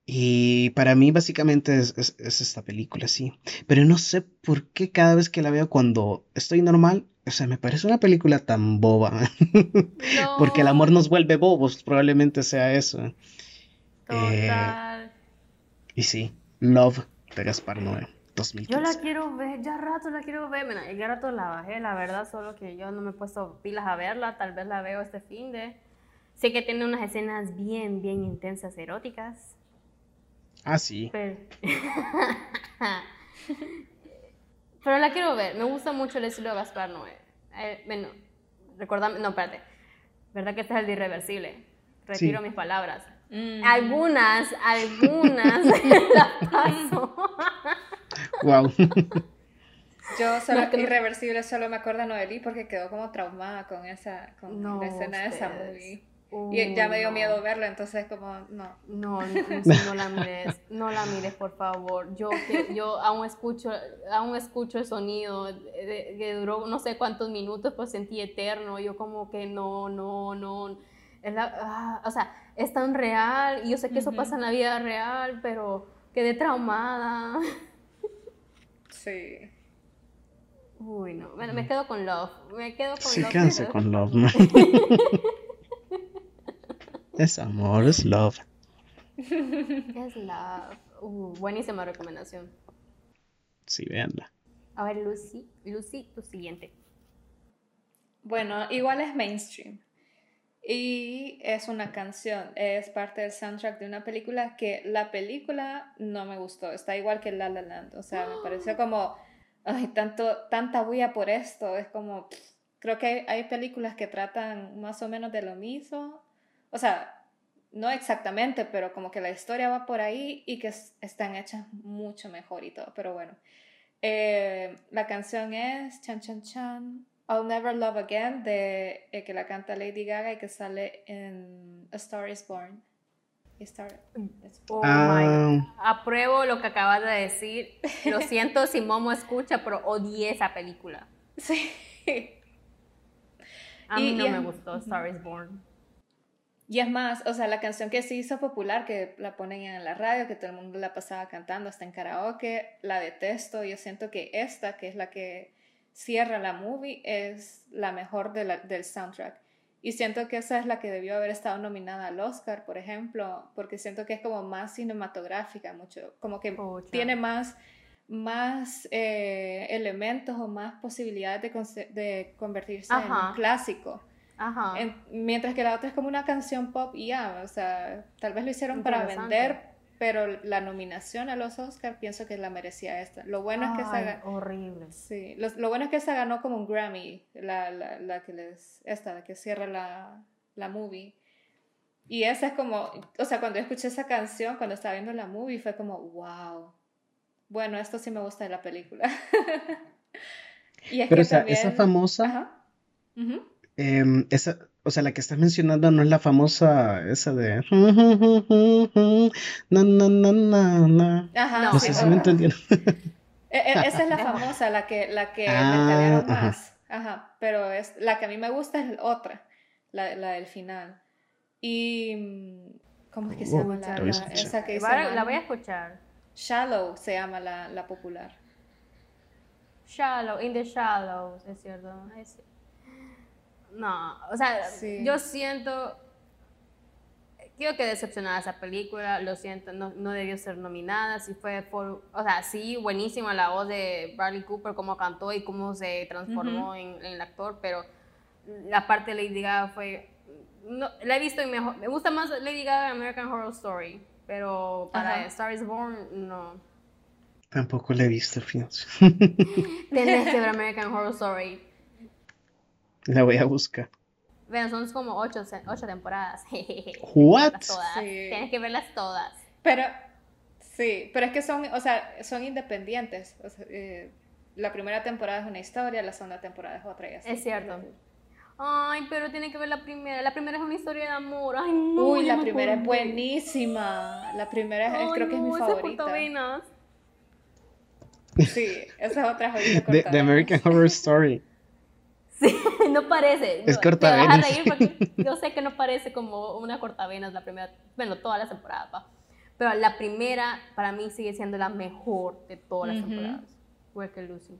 Y para mí básicamente es, es- es esta película, sí. Pero no sé por qué cada vez que la veo cuando estoy normal, o sea, me parece una película tan boba. Porque el amor nos vuelve bobos, probablemente sea eso. Eh, Total. y sí, Love de Gaspar Noé, 2015. Yo la quiero ver, ya rato la quiero ver, mira, ya rato la bajé, la verdad, solo que yo no me he puesto pilas a verla, tal vez la veo este fin de... Sé que tiene unas escenas bien, bien intensas, eróticas, Ah, sí. pero... pero la quiero ver, me gusta mucho el estilo de Gaspar Noé. Eh, bueno, recordame, no, espérate, ¿verdad que este es el de irreversible? Retiro Sí. mis palabras. Mm. Algunas, algunas las paso. Wow. Yo solo, No, que no- irreversible, solo me acuerdo de Noelí porque quedó como traumada con esa, con No, la escena de esa ustedes. movie. Uy, Y ya me dio no. miedo verla, entonces como, no. No, no, sí, no la mires, no la mires, por favor. Yo, que, yo aún escucho, aún escucho el sonido que duró no sé cuántos minutos, pues sentí eterno. Yo como que no, no, no. Es la- ah, o sea, es tan real y yo sé que eso Ujú. pasa en la vida real, pero quedé traumada. Sí. Uy, no. Bueno, me quedo con Love. Me quedo con Sí, Love. quédense me quedo con Love. es amor, es Love. Es la uh, buenísima recomendación. Sí, véanla. A ver, Lucy, Lucy, tu siguiente. Bueno, igual es mainstream. Y es una canción, es parte del soundtrack de una película que la película no me gustó, está igual que La La Land, o sea, me pareció como, ay, tanto, tanta bulla por esto, es como, pff, creo que hay, hay películas que tratan más o menos de lo mismo, o sea, no exactamente, pero como que la historia va por ahí y que es- están hechas mucho mejor y todo, pero bueno. Eh, la canción es Chan Chan Chan, I'll Never Love Again, de, eh, que la canta Lady Gaga y que sale en A Star is Born. A Star is Oh Ah. my God. Apruebo lo que acabas de decir. Lo siento si Momo escucha, pero odié esa película. Sí. A mí Y- no y me gustó Star is Born. Y es más, o sea, la canción que se hizo popular, que la ponen en la radio, que todo el mundo la pasaba cantando hasta en karaoke, la detesto. Yo siento que esta, que es la que cierra la movie, es la mejor de la- del soundtrack. Y siento que esa es la que debió haber estado nominada al Oscar, por ejemplo, porque siento que es como más cinematográfica, mucho, como que Pucha. tiene más, más eh, elementos o más posibilidades de, de convertirse en un clásico. Ajá. En- mientras que la otra es como una canción pop y ya, o sea, tal vez lo hicieron para vender, pero la nominación a los Oscars pienso que la merecía esta. Lo bueno es que esa, Ay, ga- horrible. sí, lo, lo bueno es que esa ganó como un Grammy, la, la, la que les, esta, la que cierra la, la movie. Y esa es como, o sea, cuando escuché esa canción, cuando estaba viendo la movie, fue como, wow. Bueno, esto sí me gusta de la película. y es Pero que esa, también- esa famosa, Ajá. Ujú. Em, esa, o sea, la que estás mencionando no es la famosa, esa de... Na, na, na, na, na. Ajá, No, No sí, sé si me entendieron. E- e- Esa es la famosa, la que, la que Ah, ajá. más. Ajá, pero es, la que a mí me gusta es otra, la, la del final. Y. mm, ¿Cómo es que se Oh, llama la, la esa que dice Va- la voy a escuchar. Shallow se llama la, la popular. Shallow, in the shallows, es cierto. Es- No, o sea, Sí. yo siento. Quiero que decepcionada esa película, lo siento, no, no debió ser nominada, sí fue por, o sea, sí, buenísima la voz de Bradley Cooper, cómo cantó y cómo se transformó en, en el actor, pero la parte de Lady Gaga fue, no, la he visto y mejor, me gusta más Lady Gaga en American Horror Story, pero para Ajá. Star is Born, no. Tampoco la he visto, fíjense. Tienes que ver American Horror Story, La voy a buscar. Bueno, son como ocho, ocho temporadas. What? Verlas todas. Sí. Tienes que verlas todas. Pero, sí, pero es que son, o sea, son independientes. O sea, eh, la primera temporada es una historia, la segunda temporada es otra y así. Es cierto. Ay, pero tiene que ver la primera. La primera es una historia de amor. Ay, no. Uy, la me primera es buenísima. La primera es- Ay, creo que es mi no, favorita. Sí, esa es otra joyita de American Horror Story. Sí, no parece. Es no, cortavenas. Te vas a reír porque yo sé que no parece como una cortavenas la primera. Bueno, todas las temporadas, pa. Pero la primera, para mí, sigue siendo la mejor de todas las temporadas. Igual que Lucy.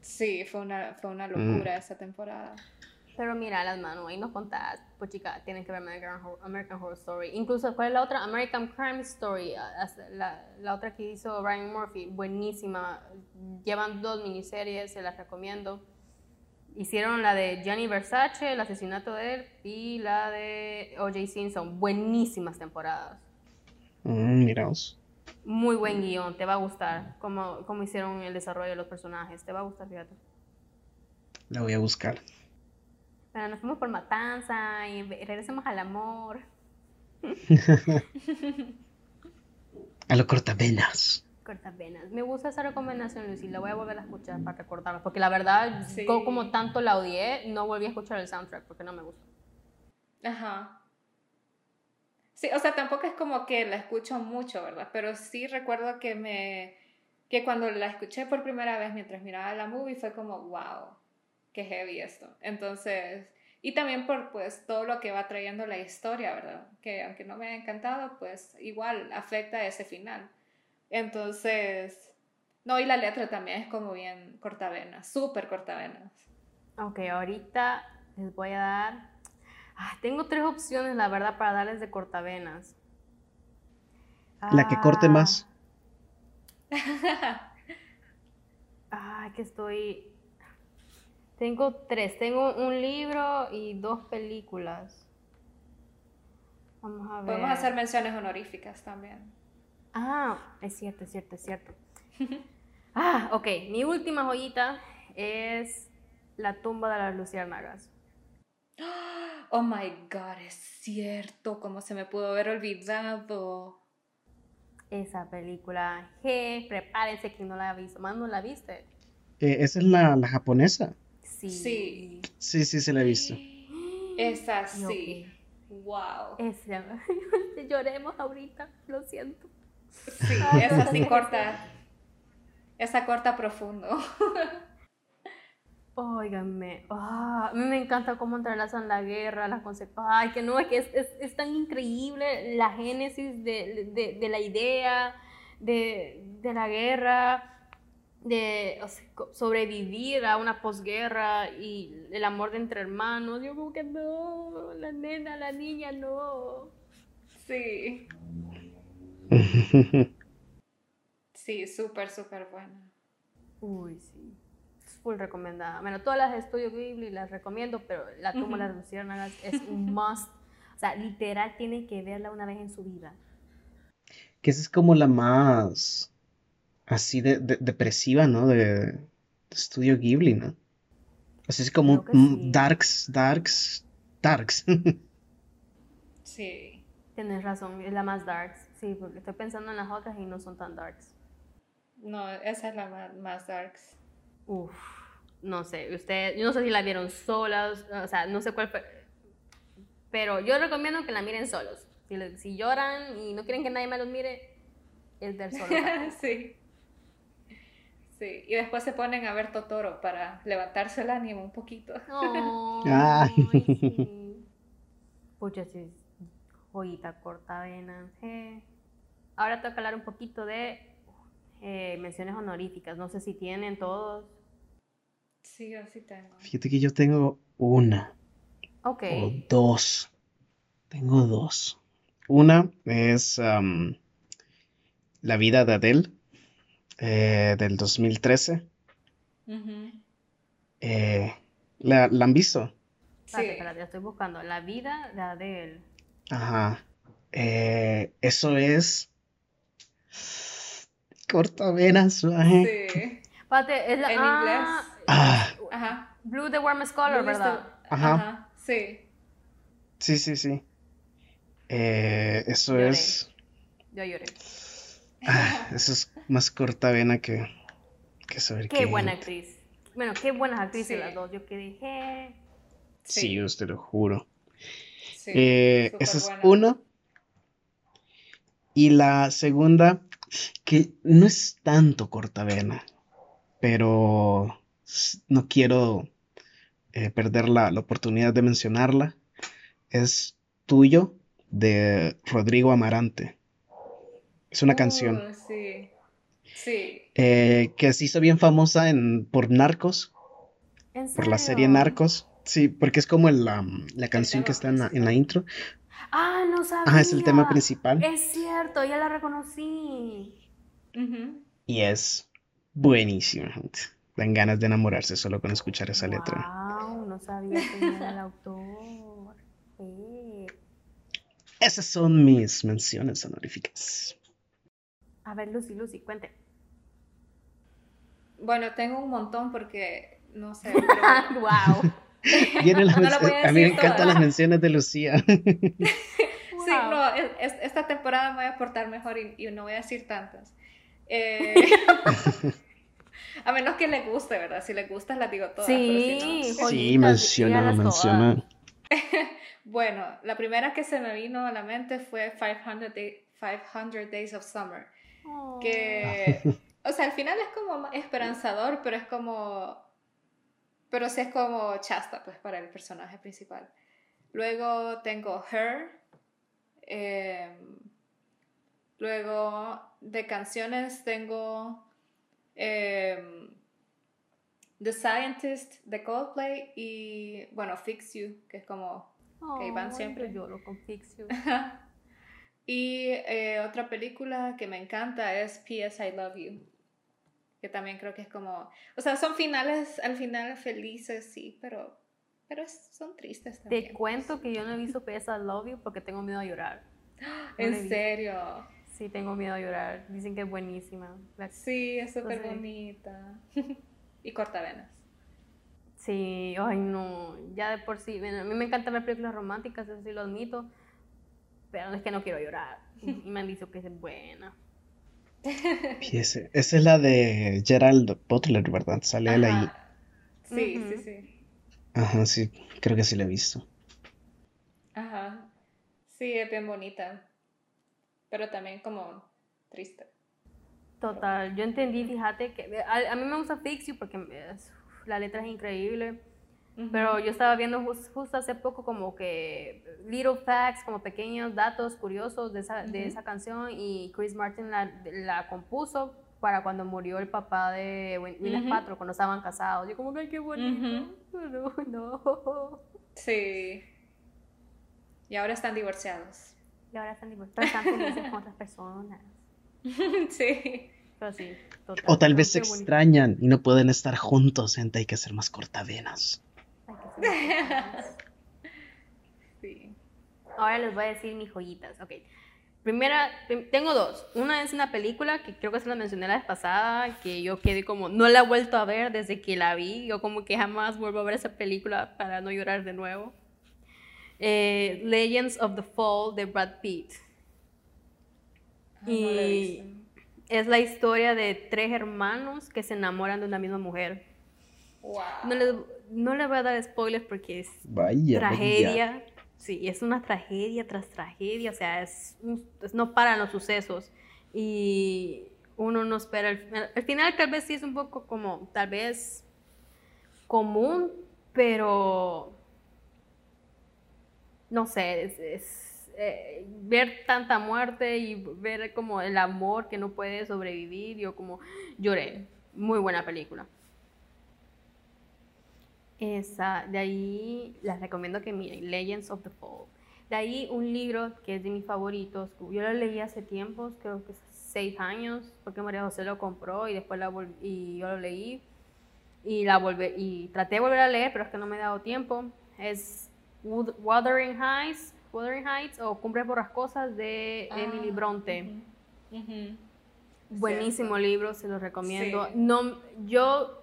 Sí, fue una, fue una Mm. locura esa temporada. Pero mira, las manos, ahí nos contás, pues chica, tienen que ver American Horror, American Horror Story. Incluso, ¿cuál es la otra? American Crime Story, la, la otra que hizo Ryan Murphy, buenísima. Llevan dos miniseries, se las recomiendo. Hicieron la de Gianni Versace, el asesinato de él, y la de O.J. Simpson, buenísimas temporadas. Mm, miraos. Muy buen guion, te va a gustar cómo, cómo hicieron el desarrollo de los personajes, te va a gustar, fíjate. La voy a buscar. Pero nos fuimos por matanza y regresemos al amor. A lo cortavenas. Cortavenas. Me gusta esa recomendación, Lucy. La voy a volver a escuchar para recordarla. Porque la verdad, Sí. co- como tanto la odié, no volví a escuchar el soundtrack porque no me gusta. Ajá. Sí, o sea, tampoco es como que la escucho mucho, ¿verdad? Pero sí recuerdo que me que cuando la escuché por primera vez mientras miraba la movie fue como, wow, qué heavy esto. Entonces, y también por pues todo lo que va trayendo la historia, ¿verdad? Que aunque no me ha encantado, pues igual afecta ese final. Entonces, no, y la letra también es como bien cortavenas, súper cortavenas. Ok, ahorita les voy a dar. Ah, tengo tres opciones, la verdad, para darles de cortavenas. La que corte más. Ah, que estoy. Tengo tres. Tengo un libro y dos películas. Vamos a ver. Podemos hacer menciones honoríficas también. Ah, es cierto, es cierto, es cierto. ah, ok. Mi última joyita es La tumba de las luciérnagas. Oh my god, es cierto, como se me pudo haber olvidado. Esa película. G, prepárense quien no la ha visto. Más no la viste. Eh, esa es la, la japonesa. Sí. Sí. Sí, sí, se la he visto. Esa sí. Wow. Esa. Lloremos ahorita, lo siento. Sí, esa sí corta. Esa corta profundo. Óigame, ah, a mí me encanta cómo entrelazan la guerra, las consecuencias. Ay, que no, es que es, es- es tan increíble la génesis de, de- de la idea de, de la guerra, de o sea, co- sobrevivir a una posguerra y el amor de entre hermanos. Yo, como que no, la nena, la niña, no. Sí. Sí, súper, súper buena. Uy, sí. Es full recomendada. Bueno, todas las de Estudio Ghibli las recomiendo, pero La tumba de las luciérnagas es un must. O sea, literal tienen que verla una vez en su vida. Que esa es como la más así de, de- depresiva, ¿no? De, Estudio Ghibli, ¿no? O sea, es como sí. darks, darks, darks. Sí. Tienes razón, es la más darks. Sí, porque estoy pensando en las otras y no son tan darks. No, esa es la más, más darks. Uf, no sé, ustedes, yo no sé si la vieron solas, o sea, no sé cuál fue. Pero yo recomiendo que la miren solos. Si, si lloran y no quieren que nadie más los mire, es ver solos. sí. Sí. Y después se ponen a ver Totoro para levantarse el ánimo un poquito. Ay. Ay, sí. Pucha, sí, joyita corta vena. eh. Ahora toca hablar un poquito de eh, menciones honoríficas. No sé si tienen todos. Sí, yo sí tengo. Fíjate que yo tengo una Ok. o dos. Tengo dos. Una es La vida de Adele, eh, del 2013. Ujú. Eh, ¿la, la han visto? Espérate, Sí. espérate, estoy buscando. La vida de Adele. Ajá. Eh, eso es cortavenas, suaje. Sí. Espérate, es la. En ah, inglés. Ah, Ajá. Blue the Warmest Color, Blue ¿verdad? the- Ajá. Ajá. Sí. sí, sí, sí. Eh, eso Lloré. es, Yo lloré. ah, eso es más cortavena que, que saber Qué qué. buena actriz. Bueno, qué buenas actrices Sí. las dos. Yo que dije. Sí, yo te lo juro. Sí. Eh, esa es uno. Y la segunda, que no es tanto cortavena, pero no quiero eh, perder la, la oportunidad de mencionarla, es Tuyo de Rodrigo Amarante. Es una canción Uh, sí. Sí. eh, que se hizo bien famosa en, por Narcos, ¿En por la serie? Narcos. Sí, porque es como la, la canción que está en la, en la intro. Ah, no sabía. Ajá, es el tema principal. Es cierto, ya la reconocí. Ujú. Y es buenísima, gente. Dan ganas de enamorarse solo con escuchar esa letra. Wow, no sabía quién era el autor. Esas son mis menciones honoríficas. A ver, Lucy, Lucy, cuente. Bueno, tengo un montón porque no sé. pero wow. Vienen las No a mí me encantan las menciones de Lucía. Sí, Wow. no, es- es- esta temporada me voy a portar mejor y, y no voy a decir tantas. Eh, a menos que le guste, ¿verdad? Si le gusta, las digo todas. pero Sí, si no- Sí, menciona, menciona. Bueno, la primera que se me vino a la mente fue 500, Day- 500 Days of Summer. Oh. Que, o sea, al final es como esperanzador, pero es como, pero sí es como chasta, pues, para el personaje principal. Luego tengo Her. eh, luego de canciones tengo eh, The Scientist de Coldplay y, bueno, Fix You, que es como que van siempre. lloro con Fix You. Y eh, otra película que me encanta es P.S. I Love You. Que también creo que es como. O sea, son finales al final felices, sí, pero. Pero es- son tristes también. Te cuento que yo no he visto PS I Love You porque tengo miedo a llorar. no En serio. Sí, tengo miedo a llorar. Dicen que es buenísima. Sí, es súper bonita. y cortavenas. Sí, ay no, ya de por sí. bueno, a mí me encantan ver películas románticas, eso sí lo admito. Pero es que no quiero llorar. Y me han dicho que es buena. Esa es la de Gerald Butler, ¿verdad? Sale él ahí. Sí, sí, sí. Ajá, sí, creo que sí la he visto. Ajá. Sí, es bien bonita. Pero también como triste. Total, yo entendí, fíjate que a, a mí me gusta Fix You porque es- la letra es increíble. Pero yo estaba viendo jus- justo hace poco como que little facts, como pequeños datos curiosos de esa, de esa canción y Chris Martin la, la compuso para cuando murió el papá de Win- Gwyneth Ujú. Paltrow cuando estaban casados. Yo como, ay, qué bonito. Pero no. Sí. Y ahora están divorciados. Y ahora están divorciados, están felices con otras personas. sí. Pero sí, total. O tal vez se extrañan y no pueden estar juntos, gente, hay que hacer más cortavenas. Sí. Ahora les voy a decir mis joyitas. Ok. Primera, prim- tengo dos. Una es una película que creo que se la mencioné la vez pasada, que yo quedé como, no la he vuelto a ver desde que la vi. Yo como que jamás vuelvo a ver esa película para no llorar de nuevo. Eh, Legends of the Fall de Brad Pitt. Ah, Y es la historia de tres hermanos que se enamoran de una misma mujer. Wow. No les, no les voy a dar spoilers porque es Vaya, tragedia. Sí, es una tragedia tras tragedia, o sea, es, no paran los sucesos y uno no espera. El, final- el final tal vez sí es un poco como, tal vez común, pero no sé, es, es, eh, ver tanta muerte y ver como el amor que no puede sobrevivir, yo como lloré. Muy buena película. Esa, de ahí les recomiendo que miren Legends of the Fall. De ahí un libro que es de mis favoritos. Yo lo leí hace tiempos, creo que seis años, porque María José lo compró y después la y yo lo leí y la volví y traté de volver a leer, pero es que no me he dado tiempo. Es Wuthering Heights, Wuthering Heights o Cumbres Borrascosas de Emily Bronte. Buenísimo libro, se lo recomiendo. Sí. No, yo,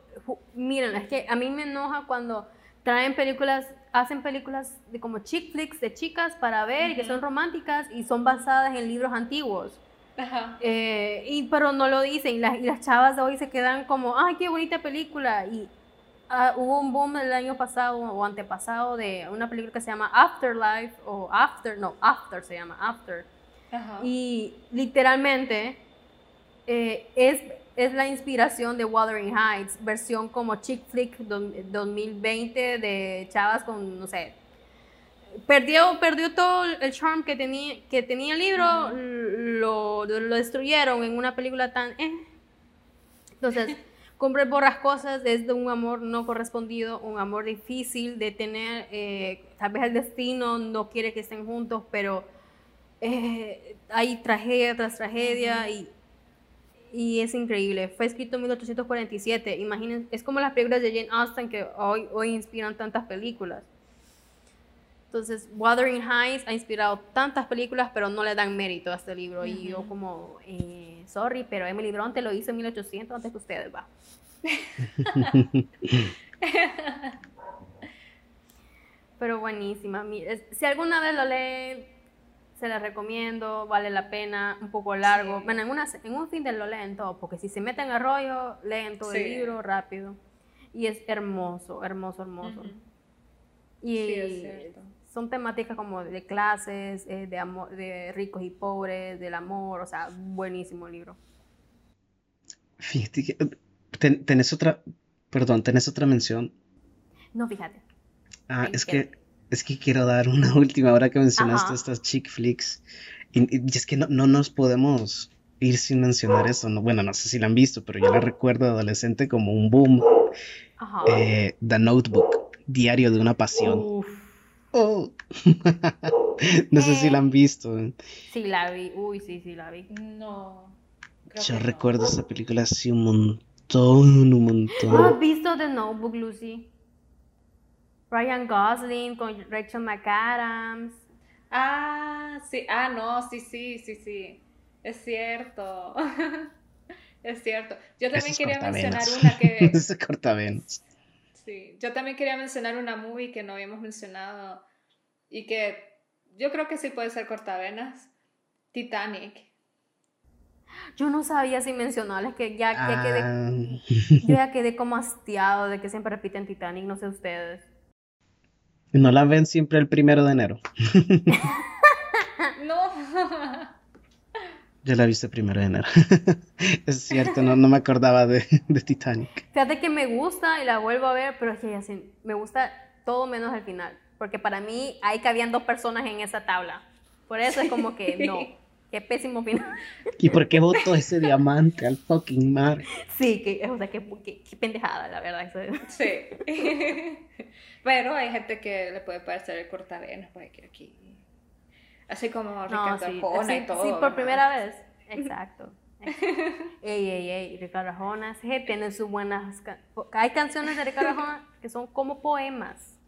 miren, es que a mí me enoja cuando traen películas, hacen películas de como chick flicks de chicas para ver y que son románticas y son basadas en libros antiguos. Ajá. Eh, y, pero no lo dicen y las, y las chavas de hoy se quedan como, ay, qué bonita película. Y ah, hubo un boom el año pasado o antepasado de una película que se llama Afterlife o After, no, After se llama, After. Ajá. Y literalmente eh, es, es la inspiración de Wuthering Heights, versión como chick flick don- 2020 de chavas con, no sé, perdió, perdió todo el charm que tenía, que tenía el libro, lo, lo destruyeron en una película tan... eh. Entonces, Cumbres Borrascosas es de un amor no correspondido, un amor difícil de tener, eh, tal vez el destino no quiere que estén juntos, pero eh, hay tragedia tras tragedia y, y es increíble. Fue escrito en 1847. Imaginen, es como las películas de Jane Austen que hoy, hoy inspiran tantas películas. Entonces, Wuthering Heights ha inspirado tantas películas, pero no le dan mérito a este libro. Y yo como, eh, sorry, pero Emily Bronte lo hizo en 1800 antes que ustedes, va. pero buenísima. Si alguna vez lo leen, se la recomiendo, vale la pena, un poco largo. Sí. Bueno, en, una, en un fin de lo leen todo, porque si se meten a rollo, leen todo el libro rápido. Y es hermoso, hermoso, hermoso. Y Sí, es cierto. son temáticas como de clases, eh, de, amor, de ricos y pobres, del amor, o sea, buenísimo el libro. Fíjate que ten- tenés otra, perdón, tenés otra mención. No, fíjate. Ah, Sí, es que es que quiero dar una última ahora que mencionaste Ajá. estas chick flicks. Y, y es que no, no nos podemos ir sin mencionar eso. No, bueno, no sé si la han visto, pero yo la recuerdo de adolescente como un boom. Ajá. Eh, The Notebook, Diario de una Pasión. Uf, Oh. no sé si la han visto. Sí, la vi. Uy, sí, sí, la vi. No. Yo que no. recuerdo esa película así un montón, un ¿Has montón. visto The Notebook, Lucy? Ryan Gosling con Rachel McAdams. Ah, sí. Ah, no, sí, sí, sí, sí. Es cierto. es cierto. Yo también quería mencionar una que... Cortavenas. Sí, yo también quería mencionar una movie que no habíamos mencionado y que yo creo que sí puede ser cortavenas. Titanic. Yo no sabía si mencionarles que ya, ya quedé, Ah, yo ya quedé como hastiado de que siempre repiten Titanic, no sé ustedes. No la ven siempre el primero de enero. No. Yo la el primero de enero. es cierto, no, no me acordaba de, de Titanic. Fíjate que me gusta y la vuelvo a ver, pero es que me gusta todo menos el final. Porque para mí ahí cabían dos personas en esa tabla. Por eso es como que no. Qué pésimo final. ¿Y por qué botó ese diamante al fucking mar? Sí, que, o sea, qué, qué- qué pendejada, la verdad. eso- Sí. Pero hay gente que le puede parecer el cortavenas, pues que aquí. Así como No, Ricardo sí, Arjona sí, y todo. sí, por ¿verdad? primera vez. Exacto. exacto. ey, ey, ey, Ricardo Arjona, sí, tiene sus buenas... ca- Hay canciones de Ricardo Arjona que son como poemas.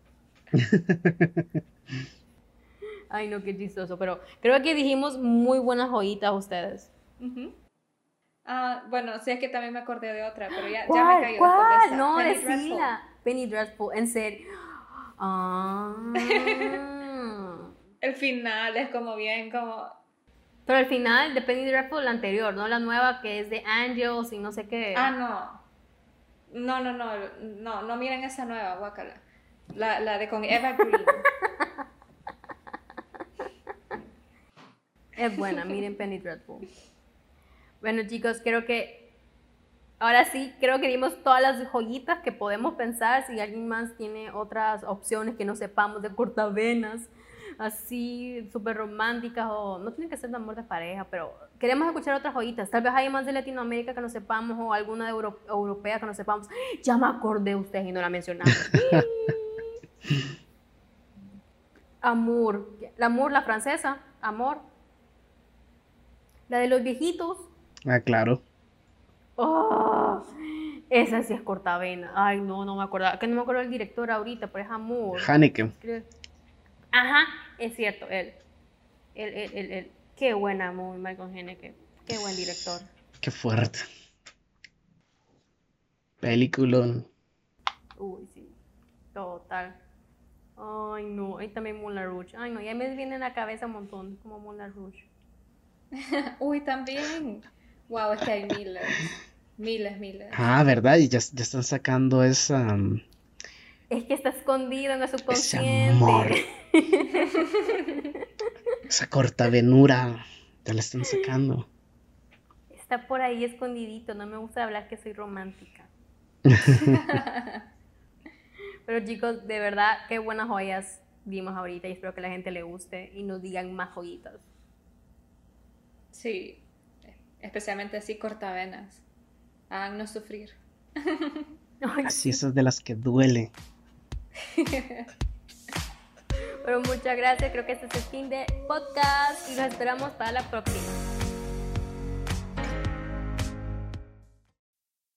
Ay, no, qué chistoso. Pero creo que dijimos muy buenas joyitas ustedes. Ujú. Ah, bueno, sí, es que también me acordé de otra, pero ya, ya me cayó de ¿Cuál? esa. No, Penny decila. Penny Dreadful, en serio. Ah. El final es como bien, como. Pero el final de Penny Dreadful, la anterior, no la nueva que es de Angels y no sé qué. Ah, no. No, no, no, no, no miren esa nueva, guácala. La, la de con Eva Green. Es buena, miren Penny Dreadful. Bueno, chicos, creo que ahora sí, creo que dimos todas las joyitas que podemos pensar. Si alguien más tiene otras opciones que no sepamos de cortavenas, así súper románticas o no tienen que ser de amor de pareja, pero queremos escuchar otras joyitas. Tal vez hay más de Latinoamérica que no sepamos o alguna de Euro- europea que no sepamos. Ya me acordé de ustedes y no la mencionamos. Amor, la Amour, la francesa, Amor. La de los viejitos. Ah, claro. Oh, esa sí es cortavena. Ay, no, no me acuerdo. Que no me acuerdo el director ahorita, pero es Amor. Haneke. Ajá, es cierto, él. Él, él, él, él. Qué buena muy Michael Haneke. Qué buen director. Qué fuerte. Peliculón. Uy, sí. Total. Ay, no. Ahí también Moulin Rouge. Ay, no. Ya me viene en la cabeza un montón. Como Moulin Rouge. Uy, también. Wow, es que hay miles. Miles, miles. Ah, ¿verdad? Y ya, ya están sacando esa, um, Es que está escondido en el ese subconsciente. amor. Esa cortavenura. Ya la están sacando. Está por ahí escondidito. No me gusta hablar que soy romántica. Pero chicos, de verdad, qué buenas joyas vimos ahorita y espero que la gente le guste y nos digan más joyitas. Sí. Especialmente así cortavenas. Háganos sufrir. Así esas de las que duele. Pero muchas gracias, creo que este es el fin de podcast y los esperamos para la próxima.